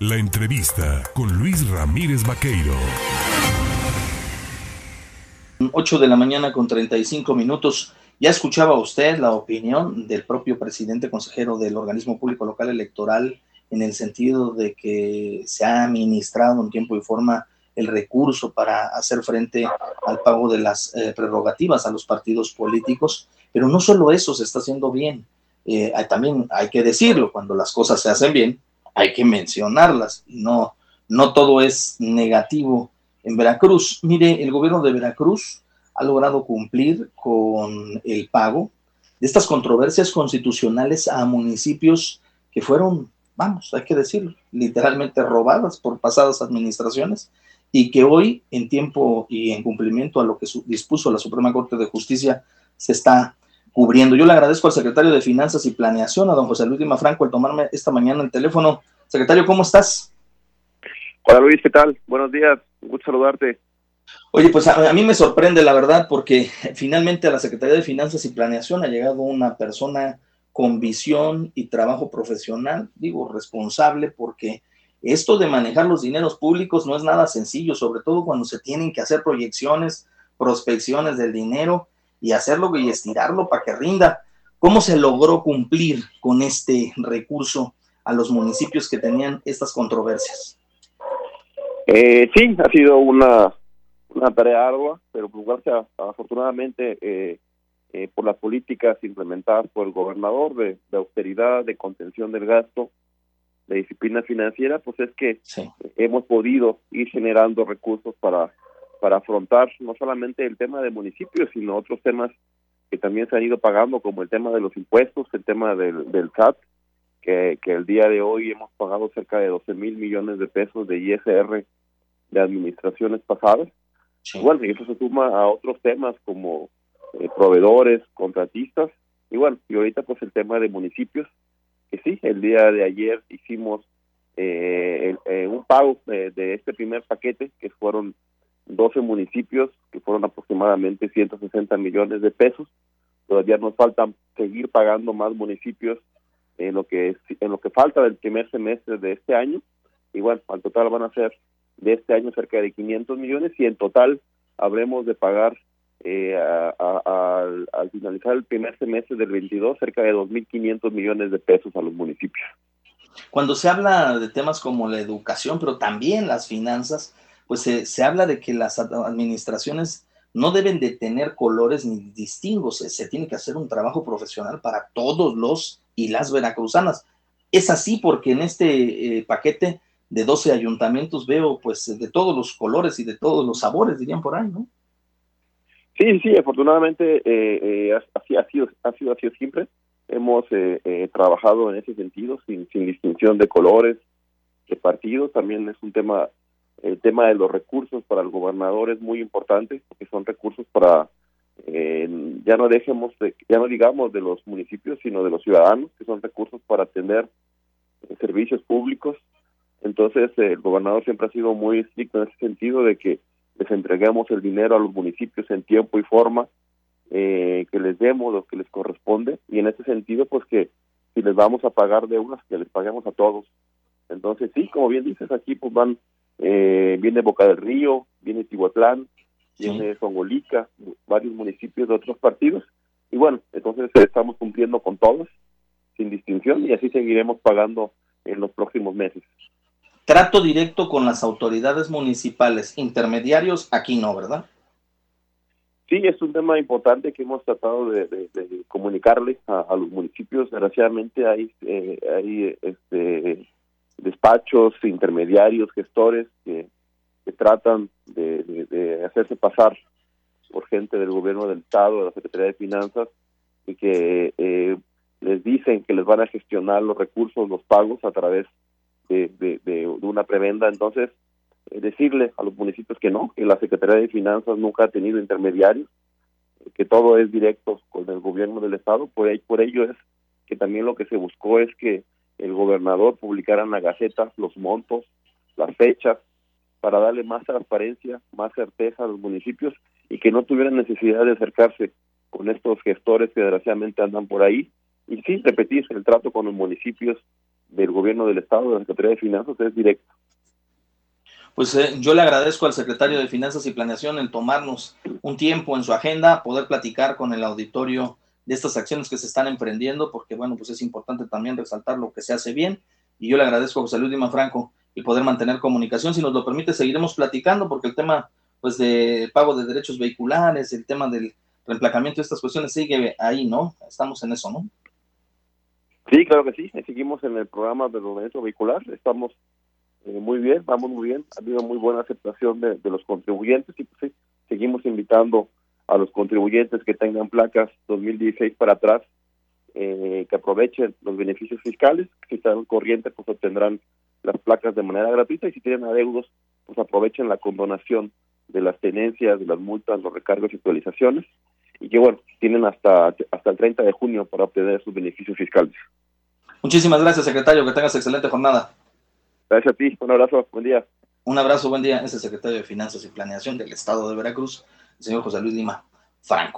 La entrevista con Luis Ramírez Vaqueiro. 8 de la mañana con 35 minutos. Ya escuchaba usted la opinión del propio presidente consejero del organismo público local electoral en el sentido de que se ha administrado en tiempo y forma el recurso para hacer frente al pago de las eh, prerrogativas a los partidos políticos, pero no solo eso se está haciendo bien, eh, también hay que decirlo, cuando las cosas se hacen bien, hay que mencionarlas, no, no todo es negativo en Veracruz. Mire, el gobierno de Veracruz ha logrado cumplir con el pago de estas controversias constitucionales a municipios que fueron, vamos, hay que decirlo, literalmente robadas por pasadas administraciones y que hoy, en tiempo y en cumplimiento a lo que dispuso la Suprema Corte de Justicia, se está cubriendo. Yo le agradezco al secretario de Finanzas y Planeación, a don José Luis Lima Franco, el tomarme esta mañana el teléfono. Secretario, ¿cómo estás? Hola Luis, ¿qué tal? Buenos días, un gusto saludarte. Oye, pues a, mí me sorprende la verdad porque finalmente a la Secretaría de Finanzas y Planeación ha llegado una persona con visión y trabajo profesional, digo responsable, porque esto de manejar los dineros públicos no es nada sencillo, sobre todo cuando se tienen que hacer proyecciones, prospecciones del dinero y hacerlo y estirarlo para que rinda. ¿Cómo se logró cumplir con este recurso a los municipios que tenían estas controversias? Eh, sí, ha sido una, una tarea ardua, pero pues, gracias, afortunadamente eh, eh, por las políticas implementadas por el gobernador de, austeridad, de contención del gasto, de disciplina financiera, pues es que hemos podido ir generando recursos para para afrontar no solamente el tema de municipios, sino otros temas que también se han ido pagando, como el tema de los impuestos, el tema del, del SAT, que, que el día de hoy hemos pagado cerca de 12 mil millones de pesos de ISR de administraciones pasadas. Bueno, y eso se suma a otros temas como eh, proveedores, contratistas, y bueno, y ahorita pues el tema de municipios, que sí, el día de ayer hicimos eh, eh un pago de este primer paquete, que fueron 12 municipios, que fueron aproximadamente 160 millones de pesos. Todavía nos falta seguir pagando más municipios en lo que en lo que falta del primer semestre de este año. Igual, al total van a ser de este año cerca de 500 millones y en total habremos de pagar eh, al finalizar el primer semestre del 22 cerca de 2.500 millones de pesos a los municipios. Cuando se habla de temas como la educación, pero también las finanzas, pues se, habla de que las administraciones no deben de tener colores ni distingos, se, tiene que hacer un trabajo profesional para todos los y las veracruzanas. Es así porque en este eh, paquete de 12 ayuntamientos veo pues de todos los colores y de todos los sabores, dirían por ahí, ¿no? Sí, sí, afortunadamente eh, eh, así ha sido, ha sido así siempre. Hemos trabajado en ese sentido, sin, sin distinción de colores, de partidos. También es un tema el tema de los recursos para el gobernador es muy importante porque son recursos para eh, ya no dejemos de, ya no digamos de los municipios sino de los ciudadanos que son recursos para atender eh, servicios públicos. Entonces eh, el gobernador siempre ha sido muy estricto en ese sentido de que les entreguemos el dinero a los municipios en tiempo y forma que les demos lo que les corresponde. Y en ese sentido pues que si les vamos a pagar deudas que les paguemos a todos. Entonces sí como bien dices aquí pues van eh, viene Boca del Río, viene Tihuatlán, viene Songolica, varios municipios de otros partidos. Y bueno, entonces estamos cumpliendo con todos, sin distinción, y así seguiremos pagando en los próximos meses. Trato directo con las autoridades municipales, intermediarios, aquí no, ¿verdad? Sí, es un tema importante que hemos tratado de, de, comunicarle a, los municipios. Desgraciadamente hay, eh, hay este, despachos, intermediarios, gestores que, tratan de, hacerse pasar por gente del gobierno del Estado, de la Secretaría de Finanzas, y que eh, les dicen que les van a gestionar los recursos, los pagos a través de, una prebenda. Entonces, eh, decirle a los municipios que no, que la Secretaría de Finanzas nunca ha tenido intermediarios, que todo es directo con el gobierno del Estado. Por, por ello es que también lo que se buscó es que el gobernador publicara en la Gaceta los montos, las fechas, para darle más transparencia, más certeza a los municipios y que no tuvieran necesidad de acercarse con estos gestores que desgraciadamente andan por ahí. Y sí, repetir el trato con los municipios del gobierno del Estado, de la Secretaría de Finanzas, es directo. Pues eh, yo le agradezco al secretario de Finanzas y Planeación el tomarnos un tiempo en su agenda, poder platicar con el auditorio de estas acciones que se están emprendiendo, porque bueno, pues es importante también resaltar lo que se hace bien. Y yo le agradezco a José Luis Lima Franco el poder mantener comunicación. Si nos lo permite, seguiremos platicando, porque el tema pues de pago de derechos vehiculares, el tema del reemplacamiento de estas cuestiones sigue ahí, ¿no? Estamos en eso, ¿no? Sí, claro que sí. Seguimos en el programa de derechos vehicular. Estamos eh, muy bien, vamos muy bien. Ha habido muy buena aceptación de, los contribuyentes y pues sí, seguimos invitando a los contribuyentes que tengan placas 2016 para atrás eh, que aprovechen los beneficios fiscales. Si están corrientes, pues obtendrán las placas de manera gratuita y si tienen adeudos, pues aprovechen la condonación de las tenencias, de las multas, los recargos y actualizaciones y que bueno, tienen hasta, hasta el 30 de junio para obtener sus beneficios fiscales. Muchísimas gracias, secretario. Que tengas excelente jornada. Gracias a ti. Un abrazo. Buen día. Un abrazo. Buen día. Es el secretario de Finanzas y Planeación del Estado de Veracruz, el señor José Luis Lima Franco.